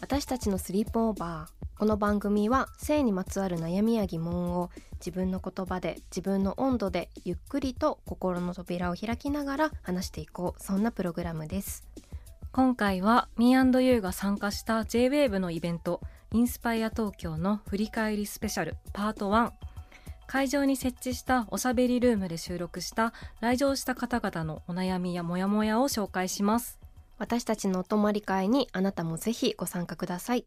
私たちのスリープオーバーこの番組は性にまつわる悩みや疑問を自分の言葉で自分の温度でゆっくりと心の扉を開きながら話していこう。そんなプログラムです。今回は Me&You が参加した J-WAVE のイベントインスパイア東京の振り返りスペシャルパート1会場に設置したおしゃべりルームで収録した来場した方々のお悩みやモヤモヤを紹介します。私たちのお泊まり会にあなたもぜひご参加ください。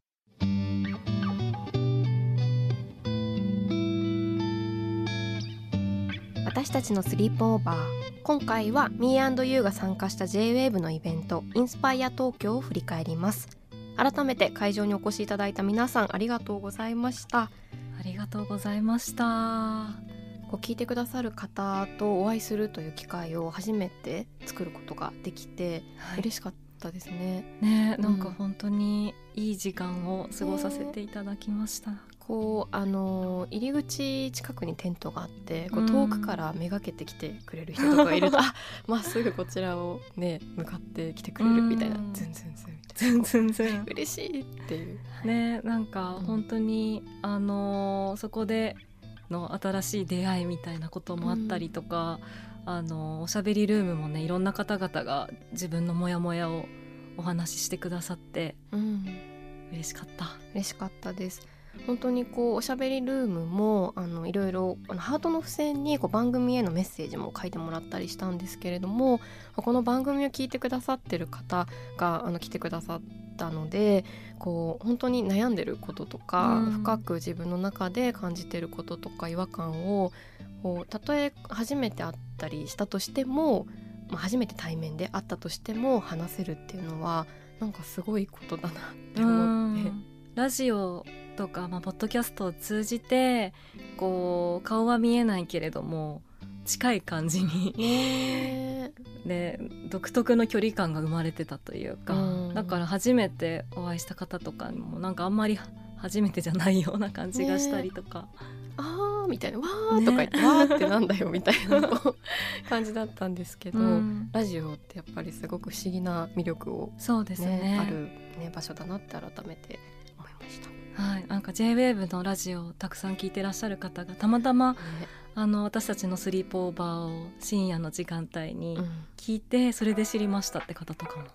私たちのスリープオーバー今回は Me&You が参加した J-WAVE のイベントインスパイア東京を振り返ります。改めて会場にお越しいただいた皆さんありがとうございました。ありがとうございました。こう聞いてくださる方とお会いするという機会を初めて作ることができて、はい、嬉しかったですね。ね、なんか本当にいい時間を過ごさせていただきました。こうあの入り口近くにテントがあってこう遠くからめがけてきてくれる人とかいると、あまっすぐこちらをね向かってきてくれるみたいな。ズンズンズンズンズンズン。嬉しいっていう。ねなんか本当に、うん、あのそこでの新しい出会いみたいなこともあったりとか、うん、あのおしゃべりルームもねいろんな方々が自分のモヤモヤをお話ししてくださって、うん、嬉しかった。嬉しかったです。本当にこうおしゃべりルームもあのいろいろあのハートの付箋にこう番組へのメッセージも書いてもらったりしたんですけれどもこの番組を聞いてくださってる方があの来てくださったのでこう本当に悩んでることとか、うん、深く自分の中で感じてることとか違和感をこうたとえ初めて会ったりしたとしても、まあ、初めて対面で会ったとしても話せるっていうのはなんかすごいことだなって思って。ラジオとか、まあ、ポッドキャストを通じてこう顔は見えないけれども近い感じに で独特の距離感が生まれてたというか、うだから初めてお会いした方とかにもなんかあんまり初めてじゃないような感じがしたりとか。あーみたいな「わー」とか言って「わーってなんだよ」みたいな 感じだったんですけど、うん、ラジオってやっぱりすごく不思議な魅力を、ね、そうですねある、ね、場所だなって改めて思いました。はい、なんか JWAVE のラジオをたくさん聞いてらっしゃる方がたまたま、ね、あの私たちのスリープオーバーを深夜の時間帯に聞いて、それで知りましたって方とかも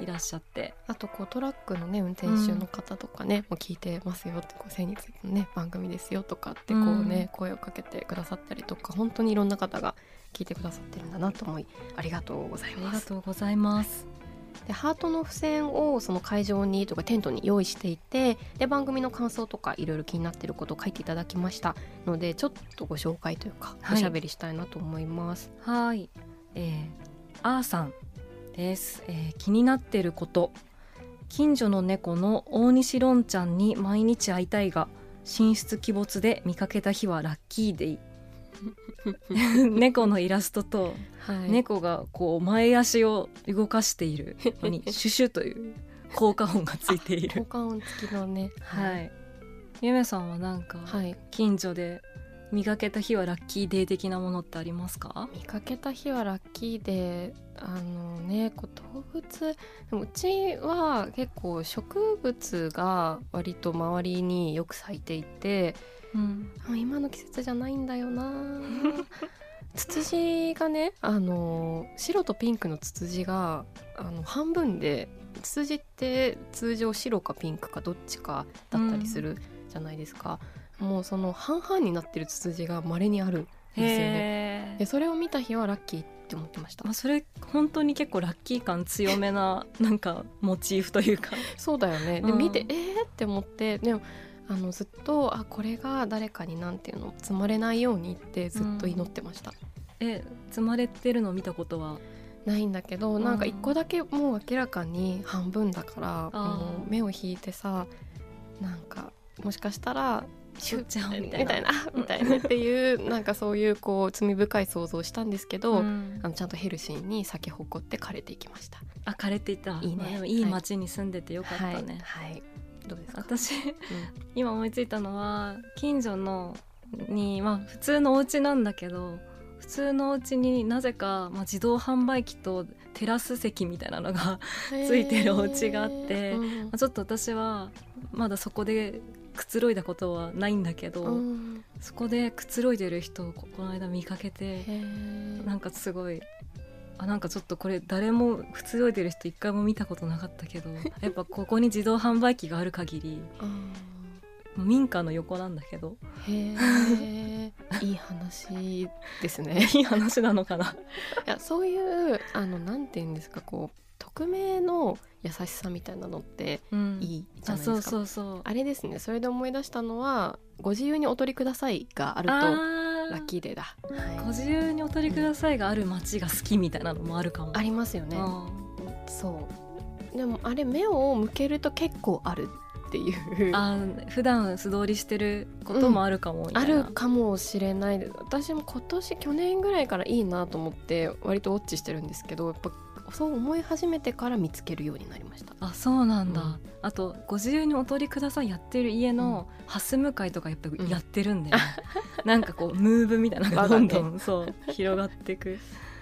いらっしゃって、ね、あとこうトラックのね運転手の方とかね、うん、もう聞いてますよってこう性についてのね番組ですよとかってこうね、うん、声をかけてくださったりとか本当にいろんな方が聞いてくださってるんだなと思いありがとうございます。ありがとうございます。でハートの付箋をその会場にとかテントに用意していてで番組の感想とかいろいろ気になっていることを書いていただきましたのでちょっとご紹介というか、おしゃべりしたいなと思います。はい。えー、あーさんです、えー、気になっていること。近所の猫の大西ロンちゃんに毎日会いたいが寝室鬼没で見かけた日はラッキーデイ 猫のイラストと、はい、猫がこう前足を動かしているのに シュシュという効果音がついている。効果音付きのね。はい。ゆめさんはなんか近所で見かけた日はラッキーデー的なものってありますか？見かけた日はラッキーデーあのねこう動物うちは結構植物が割と周りによく咲いていてうん、今の季節じゃないんだよな。ツツジがねあの白とピンクのツツジがあの半分でツツジって通常白かピンクかどっちかだったりするじゃないですか、もうその半々になってるツツジが稀にあるんですよね。へでそれを見た日はラッキーって思ってました。まあ、それ本当に結構ラッキー感強めななんかモチーフというか。そうだよね。でうん。見てえーって思ってでもあのずっとあこれが誰かになんていうの積まれないようにってずっと祈ってました、え積まれてるの見たことは？ないんだけど、うん。なんか一個だけもう明らかに半分だからもう目を引いてさなんかもしかしたらシュッちゃうみみたいなみたいな。っていうなんかそういうこう罪深い想像をしたんですけど、ん。あのちゃんとヘルシーに咲き誇って枯れていきました。あ枯れていた。いいね。まあいい町に住んでてよかったね、はい、はい、どうですか？私今思いついたのは近所のにまあ普通のお家なんだけど普通のお家になぜか、まあ、自動販売機とテラス席みたいなのがうんついてるお家があってうんまあちょっと私はまだそこでくつろいだことはないんだけど、うん。そこでくつろいでる人をここの間見かけてなんかすごいあなんかちょっとこれ誰もくつろいでる人一回も見たことなかったけど やっぱここに自動販売機がある限り民家の横なんだけど。ーへえ いい話ですね。いい話なのかな。いやそういうあのなんて言うんですかこう匿名の優しさみたいなのってうん。いいじゃあないですか。そうそうそう。あれですね。それで思い出したのは「ご自由にお取りください」があるとあラッキーデーだ、はい。ご自由にお取りくださいがある街が好きみたいなのもあるかも。ありますよね。あそう。でもあれ目を向けると結構あるっていう。あ普段素通りしてることもあるかもみたあるかもしれない。私も今年去年ぐらいからいいなと思って割とウォッチしてるんですけどやっぱそう思い始めてから見つけるようになりました。あそうなんだ、うん。あとご自由にお取りくださいやってる家のハス向かいとかやっぱやってるんだよね、なんかこうムーブみたいなのがどんどん、そう広がっていく。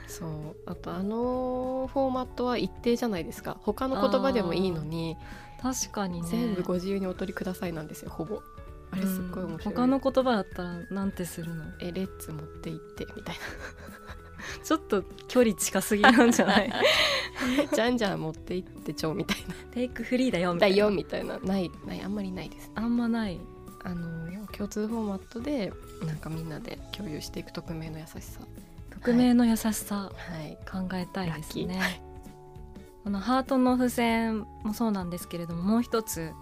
そう。あとあのフォーマットは一定じゃないですか。他の言葉でもいいのに、確かにね。全部ご自由にお取りくださいなんですよほぼ。あれすっごい面白い、うん。他の言葉だったらなんてするの？えレッツ持って行ってみたいちょっと距離近すぎなんじゃない？な じゃんじゃん持って行ってちょうみたいな。テイクフリーだよみただいな。よみたいな。ないないあんまりないです。あんまない。あの共通フォーマットでなんかみんなで共有していく匿名の優しさ。匿名の優しさ。はい。考えたいですね、このハートの付箋もそうなんですけれどももう一つ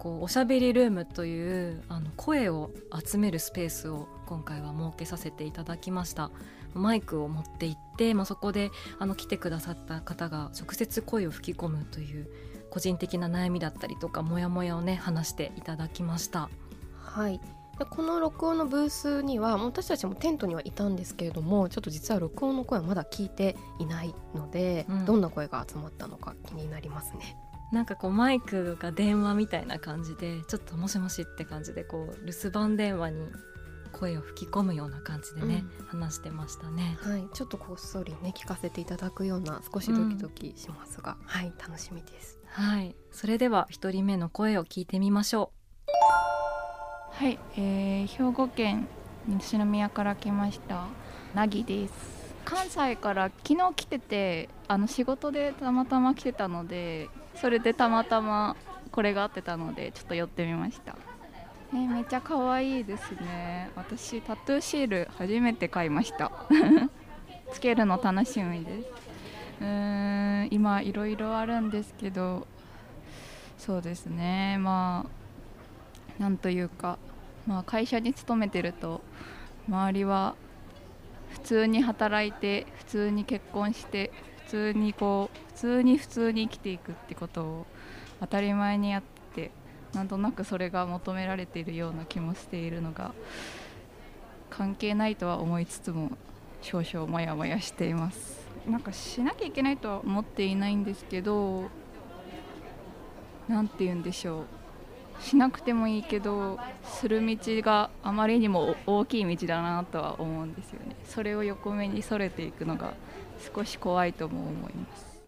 こうおしゃべりルームというあの声を集めるスペースを今回は設けさせていただきましたマイクを持って行って、まあ、そこであの来てくださった方が直接声を吹き込むという個人的な悩みだったりとかモヤモヤをね話していただきました。はい。でこの録音のブースにはもう私たちもテントにはいたんですけれどもちょっと実は録音の声はまだ聞いていないので、うん。どんな声が集まったのか気になりますね。なんかこうマイクが電話みたいな感じでちょっともしもしって感じでこう留守番電話に声を吹き込むような感じでね、話してましたね。はい。ちょっとこっそりね聞かせていただくような少しドキドキしますが、はい。楽しみです。はい、それでは一人目の声を聞いてみましょはい、えー、兵庫県西宮から来ましたなぎです。関西から昨日来ててあの仕事でたまたま来てたのでそれでたまたまこれが合ってたのでちょっと寄ってみましたえーめっちゃ可愛いですね。私タトゥーシール初めて買いました。つけるの楽しみです。うーん今いろいろあるんですけどそうですね。まあなんというかまあ、会社に勤めてると周りは普通に働いて普通に結婚して普通にこう普通に普通に生きていくってことを当たり前にやってなんとなくそれが求められているような気もしているのが関係ないとは思いつつも少々モヤモヤしていますなんかしなきゃいけないとは思っていないんですけどなんて言うんでしょうしなくてもいいけどする道があまりにも大きい道だなとは思うんですよねそれを横目にそれていくのが少し怖いとも思いますう。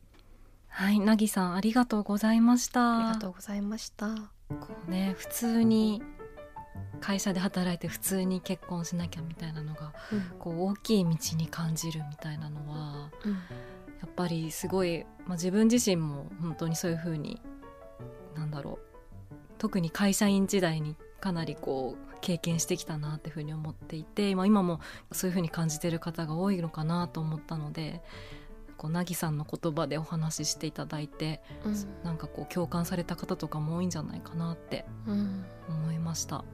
はい、なぎさんありがとうございました。ありがとうございましたこうね普通に会社で働いて普通に結婚しなきゃみたいなのがこう大きい道に感じるみたいなのはうん。やっぱりすごい、まあ、自分自身も本当にそういう風になんだろう特に会社員時代にかなりこう経験してきたなっていう風に思っていて、まあ、今もそういう風に感じてる方が多いのかなと思ったのでこうなぎさんの言葉でお話ししていただいてうんなんかこう共感された方とかも多いんじゃないかなってうん思いました。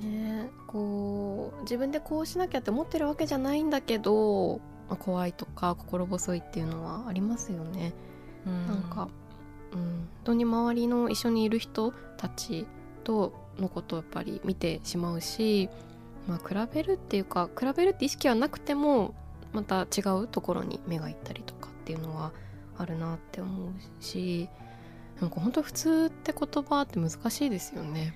ねこう自分でこうしなきゃって思ってるわけじゃないんだけど、まあ怖いとか心細いっていうのはありますよね。うんなんか、うん、本当に周りの一緒にいる人たちとのことをやっぱり見てしまうし、まあ、比べるっていうか比べるって意識はなくてもまた違うところに目がいったりとかっていうのはあるなって思うしなんか本当普通って言葉って難しいですよね。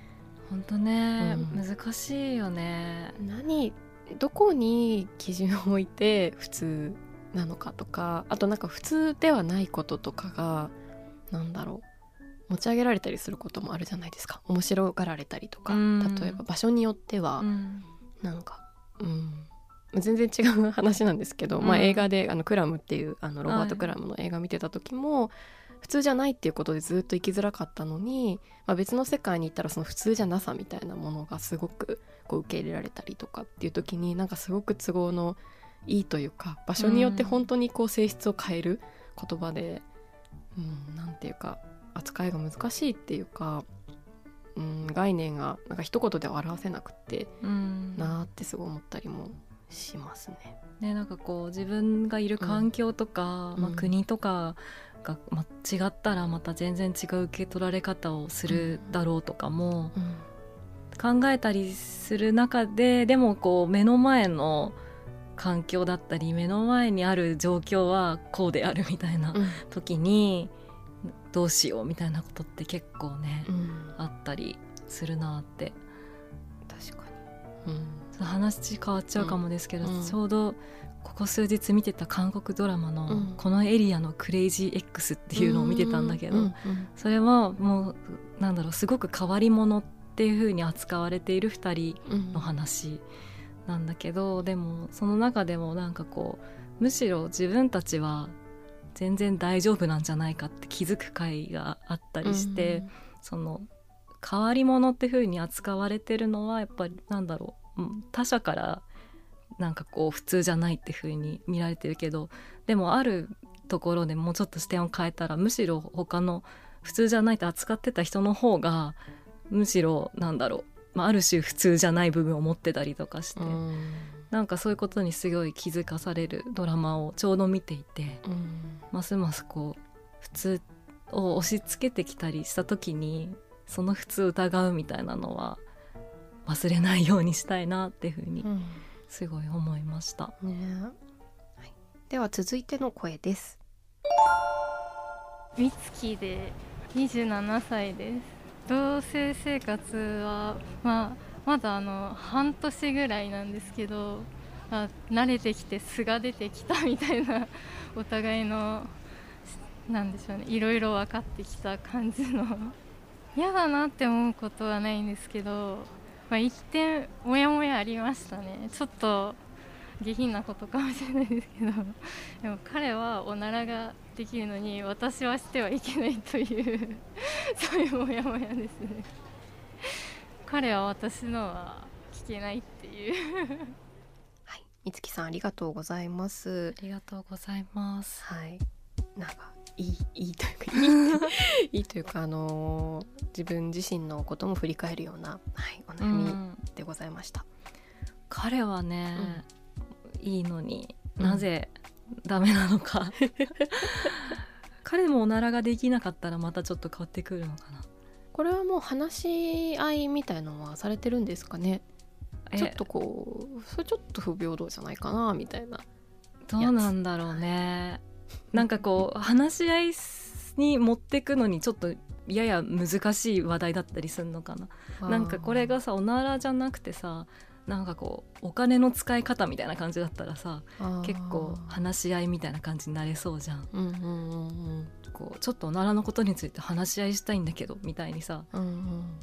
本当ね、うん。難しいよね。何どこに基準を置いて普通なのかとかあとなんか普通ではないこととかがなんだろう持ち上げられたりすることもあるじゃないですか。面白がられたりとか。うん。例えば場所によってはうん。なんかうん全然違う話なんですけど、まあ、うん映画であのクラムっていうあのロバート・はいクラムの映画見てた時も、普通じゃないっていうことでずっと生きづらかったのに、まあ、別の世界に行ったらその普通じゃなさみたいなものがすごくこう受け入れられたりとかっていう時になんかすごく都合のいいというか場所によって本当にこう性質を変える言葉で、うん、なんていうか扱いが難しいっていうか、うん、概念がなんか一言では表せなくってうん。なーってすごい思ったりもしますね。ね、なんかこう自分がいる環境とか、まあ、うん。国とかが、まあ、違ったらまた全然違う受け取られ方をするだろうとかも考えたりする中ででもこう目の前の環境だったり目の前にある状況はこうであるみたいなうん。時にどうしようみたいなことって結構ね、うん。あったりするなって。確かに、うん話変わっちゃうかもですけど、うん。ちょうどここ数日見てた韓国ドラマのうん「このエリアのクレイジー X」っていうのを見てたんだけど、うんそれはもうなんだろうすごく変わり者っていう風に扱われている2人うんの話なんだけどでもその中でもなんかこうむしろ自分たちは全然大丈夫なんじゃないかって気づく回があったりして。その変わり者って風に扱われてるのはやっぱりなんだろううん他者からなんかこう普通じゃないって風に見られてるけどでもあるところでもうちょっと視点を変えたらむしろ他の普通じゃないって扱ってた人の方がむしろなんだろう、まあ、ある種普通じゃない部分を持ってたりとかして、うんなんかそういうことにすごい気づかされるドラマをちょうど見ていて。うんますますこう普通を押し付けてきたりした時にその普通を疑うみたいなのは忘れないようにしたいなっていうふうにうんすごい思いました。ねはい、では続いての声です。みつきで27歳です同棲生活は、まあ、まだあの半年ぐらいなんですけど、まあ、慣れてきて素が出てきたみたいなお互いのなんでしょうねいろいろ分かってきた感じの嫌だなって思うことはないんですけど、まあ、一点モヤモヤありましたね。ちょっと下品なことかもしれないですけど。でも彼はおならができるのに私はしてはいけないという そういうモヤモヤですね。彼は私のは聞けないっていう。はい、みつきさんありがとうございます。ありがとうございます。はい、なんかいいいいというかいいというかあのー自分自身のことも振り返るような、はい、おう悩みんでございました。彼はね、いいのにうんなぜダメなのか、彼もおならができなかったらまたちょっと変わってくるのかな。これはもう話し合いみたいのはされてるんですかね？えちょっとこうそれちょっと不平等じゃないかなみたいな。どうなんだろうね。なんかこう話し合いに持ってくのにちょっとやや難しい話題だったりするのかな。なんかこれがさおならじゃなくてさなんかこうお金の使い方みたいな感じだったらさ結構話し合いみたいな感じになれそうじゃん。うんうんうんこうちょっとおならのことについて話し合いしたいんだけどみたいにさうんうん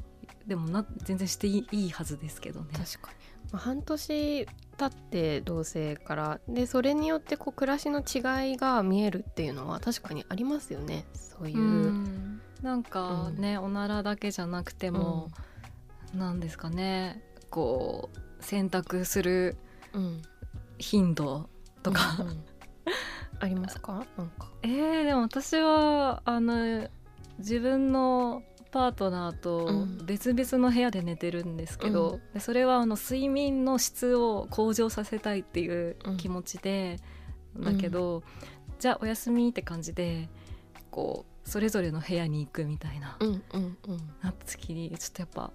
でもな全然していいはずですけどね。確かに、まあ、半年経って同棲からでそれによってこう暮らしの違いが見えるっていうのは確かにありますよね。そういう。うん。なんかね、おならだけじゃなくても、なんですかね。こう選択するうん。頻度とか、うんうん。ありますか？なんか。えー、でも私はあの自分のパートナーとうん別々の部屋で寝てるんですけど、でそれはあの睡眠の質を向上させたいっていう気持ちで、だけど、じゃあおやすみって感じでこうそれぞれの部屋に行くみたいな、うんうんうん。なった時にちょっとやっ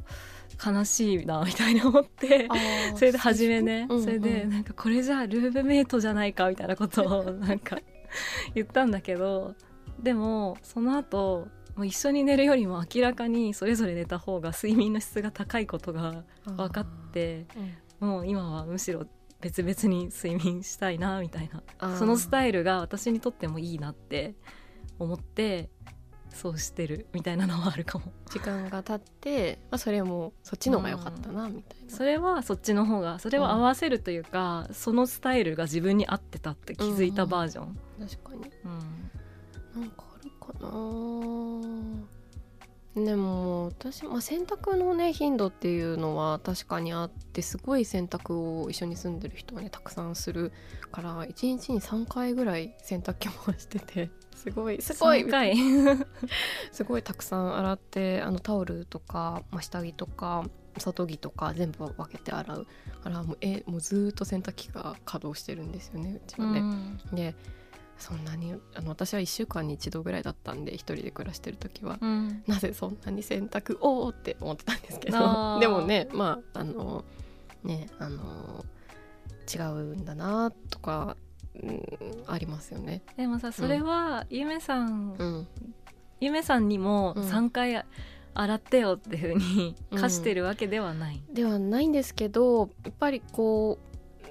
ぱ悲しいなみたいな思って。それで初めね、うんうんそれでなんかこれじゃあルームメイトじゃないかみたいなことをなんか言ったんだけどでもその後もう一緒に寝るよりも明らかにそれぞれ寝た方が睡眠の質が高いことが分かってうん。もう今はむしろ別々に睡眠したいなみたいなそのスタイルが私にとってもいいなって思ってそうしてるみたいなのはあるかも。時間が経って、まあ、それもそっちの方が良かったなみたいな。それはそっちの方がそれを合わせるというか、そのスタイルが自分に合ってたって気づいたバージョン、確かに。うん。なんかかなでも私、まあ、洗濯のね頻度っていうのは確かにあってすごい洗濯を一緒に住んでる人はねたくさんするから1日に3回ぐらい洗濯機回しててすごいすごい。3回。すごいたくさん洗ってあのタオルとか、まあ、下着とか外着とか全部分けて洗うからもうえもうずーっと洗濯機が稼働してるんですよねうちはね。でそんなにあの私は1週間に1度ぐらいだったんで一人で暮らしてる時は、うん。なぜそんなに洗濯をって思ってたんですけど でもねまああのねあの違うんだなとか、うん、ありますよね。でもさそれは、ゆめさん、うん。ゆめさんにもうん。3回洗ってよっていうふうにうん。課してるわけではない、ではないんですけどやっぱりこう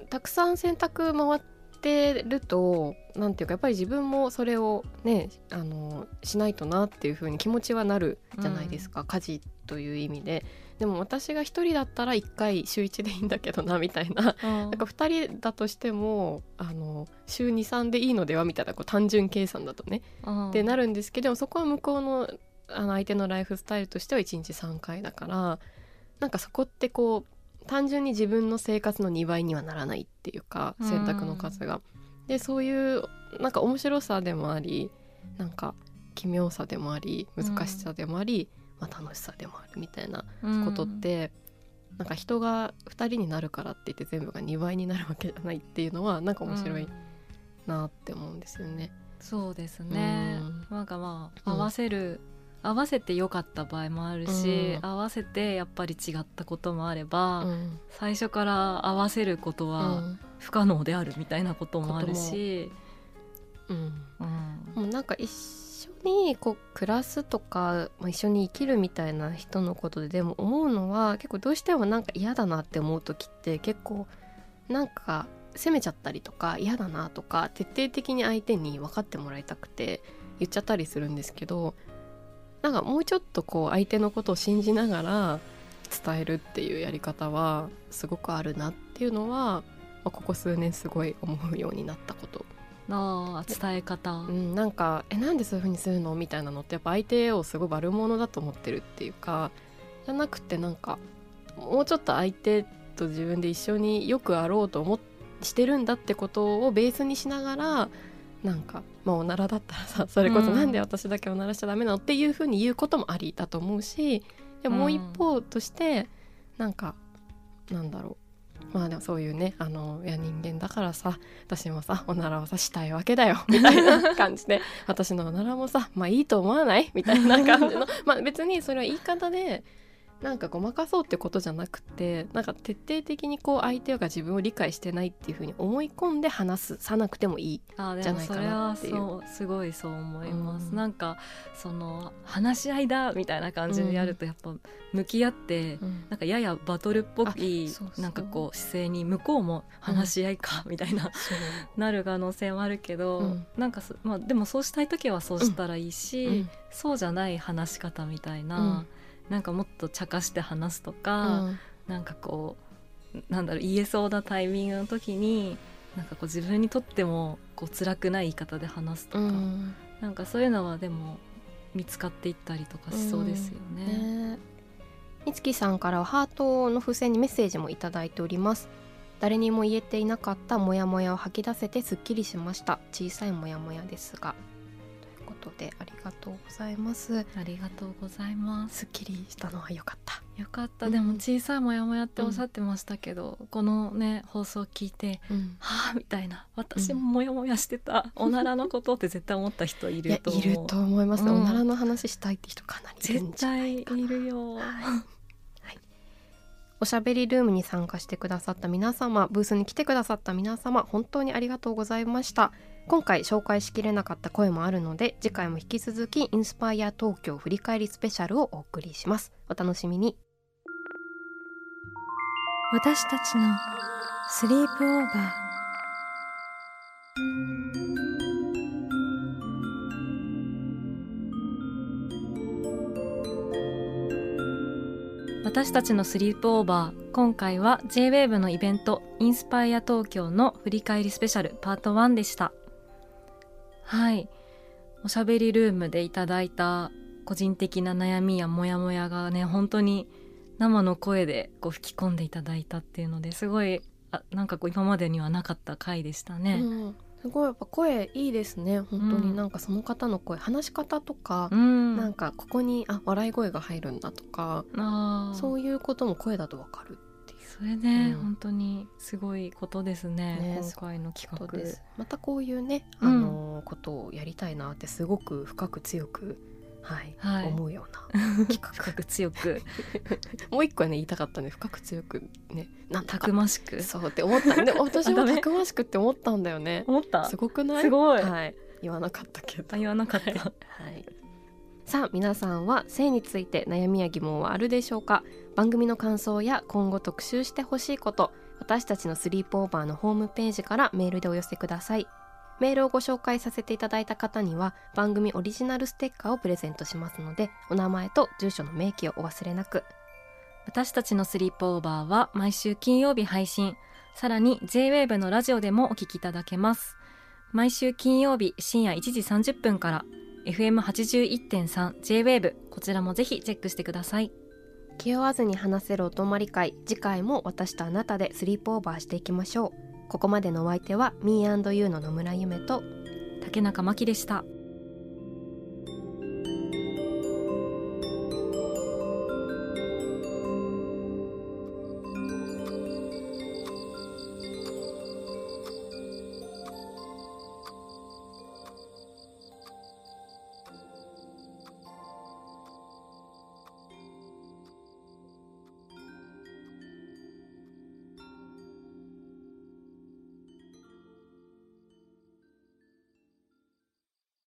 たくさん洗濯回ってるとなんていうかやっぱり自分もそれをねあのしないとなっていうふうに気持ちはなるじゃないですか、家事という意味で。でも私が一人だったら1回週1でいいんだけどなみたいな。なんか2人だとしてもあの週23でいいのではみたいなこう単純計算だとね。うん。ってなるんですけどそこは向こうのあの相手のライフスタイルとしては1日3回だからなんかそこってこう単純に自分の生活の2倍にはならないっていうかうん。選択の数が。でそういうなんか面白さでもありなんか奇妙さでもあり難しさでもあり、まあ、楽しさでもあるみたいなことって、なんか人が2人になるからって言って全部が2倍になるわけじゃないっていうのはなんか面白いうんなって思うんですよね。そうですね、うん。なんかまあうん。合わせる、合わせて良かった場合もあるし、うん。合わせてやっぱり違ったこともあれば、うん。最初から合わせることうはん。不可能であるみたいなこともあるし、うん。うん。もうなんか一緒にこう暮らすとか、まあ、一緒に生きるみたいな人のことででも思うのは結構どうしてもなんか嫌だなって思う時って結構なんか責めちゃったりとか嫌だなとか徹底的に相手に分かってもらいたくて言っちゃったりするんですけどなんかもうちょっとこう相手のことを信じながら伝えるっていうやり方はすごくあるなっていうのは、まあここ数年すごい思うようになったことあー伝え方、うん、なんか「えなんでそういう風にするの?」みたいなのってやっぱ相手をすごい悪者だと思ってるっていうかじゃなくてなんかもうちょっと相手と自分で一緒によくあろうと思っしてるんだってことをベースにしながらなんか、まあ、おならだったらさ それこそうん。なんで私だけおならしちゃダメなのっていう風に言うこともありだと思うしでももう一方としてなんかなんだろう。まあでもそういうねあのいや人間だからさ私もさおならをさしたいわけだよ みたいな 感じで私のおならもさまあいいと思わない？みたいな感じの。まあ別にそれは言い方でなんかごまかそうってことじゃなくてなんか徹底的にこう相手が自分を理解してないっていうふうに思い込んで話すさなくてもいい。じゃないかなっていう。そうすごいそう思います、うん。なんかその話し合いだみたいな感じでやるとやっぱ向き合って、なんかややバトルっぽいなんかこう姿勢に向こうも話し合いかみたいな、そう。なる可能性もあるけど、うん。なんかそ、まあ、でもそうしたい時はそうしたらいいし、うん。そうじゃない話し方みたいななんかもっと茶化して話すとか、なんかこうなんだろう言えそうなタイミングの時になんかこう自分にとってもこう辛くない言い方で話すとか、うん。なんかそういうのはでも見つかっていったりとかしそうですよね。ね。みつきさんからはハートの付箋にメッセージもいただいております。誰にも言えていなかったモヤモヤを吐き出せてすっきりしました。小さいモヤモヤですがことでありがとうございます。ありがとうございます。すっきりしたのは良かった。よかった、うん。でも小さいモヤモヤっておっしゃってましたけど、このね放送聞いてうん。はあみたいな私もモヤモヤしてた、おならのことって絶対思った人いると思う。いると思います、うん。おならの話したいって人かなり絶対いるよ、はいおしゃべりルームに参加してくださった皆様ブースに来てくださった皆様本当にありがとうございました。今回紹介しきれなかった声もあるので次回も引き続きインスパイア東京振り返りスペシャルをお送りします。お楽しみに。私たちのスリープオーバー。私たちのスリープオーバー今回は JWAVE のイベントインスパイア東京の振り返りスペシャルパート1でした。はい。おしゃべりルームでいただいた個人的な悩みやモヤモヤがね本当に生の声でこう吹き込んでいただいたっていうのですごいあなんかこう今までにはなかった回でしたね、うん。すごいやっぱ声いいですね。本当うん。になんかその方の声、話し方とかう、ん、なんかここにあ笑い声が入るんだとかそういうことも声だとわかるっていう。それね、うん。本当にすごいことですねね今回の企画。です。またこういうね、うん。あのことをやりたいなってすごく深く強く、はいはい。思うような 深く強く。もう一個ね言いたかったね。深く強くね。なんだたかくましく？そうって思った。ね私も たくましくって思ったんだよね。思った？すごくない？すごい。はい、言わなかったけど。あ言わなかった。はい、さあ皆さんは性について悩みや疑問はあるでしょうか？番組の感想や今後特集してほしいこと私たちのスリープオーバーのホームページからメールでお寄せくださいメールをご紹介させていただいた方には番組オリジナルステッカーをプレゼントしますのでお名前と住所の明記をお忘れなく。私たちのスリープオーバーは毎週金曜日配信。さらに JWAVE のラジオでもお聞きいただけます。毎週金曜日深夜1時30分から FM81.3 JWAVE こちらもぜひチェックしてください。気負わずに話せるお泊まり会次回も私とあなたでスリープオーバーしていきましょうここまでのお相手は Me&You の野村夢と竹中真希でした。